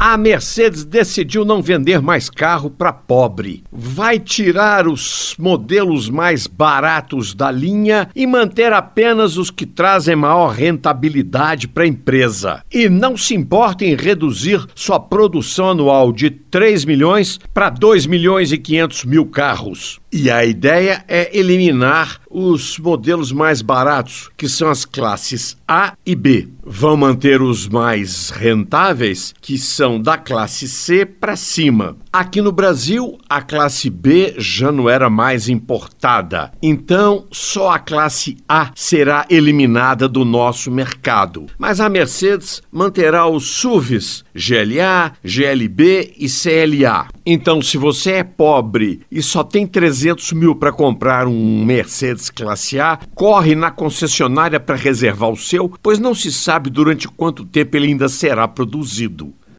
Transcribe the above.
A Mercedes decidiu não vender mais carro para pobre. Vai tirar os modelos mais baratos da linha e manter apenas os que trazem maior rentabilidade para a empresa. E não se importa em reduzir sua produção anual de 3 milhões para 2 milhões e 500 mil carros. E a ideia é eliminar os modelos mais baratos, que são as classes A e B. Vão manter os mais rentáveis, que são da classe C para cima. Aqui no Brasil, a classe B já não era mais importada, então só a classe A será eliminada do nosso mercado. Mas a Mercedes manterá os SUVs GLA, GLB e CLA. Então, se você é pobre e só tem 300 mil para comprar um Mercedes Classe A, corre na concessionária para reservar o seu, pois não se sabe durante quanto tempo ele ainda será produzido.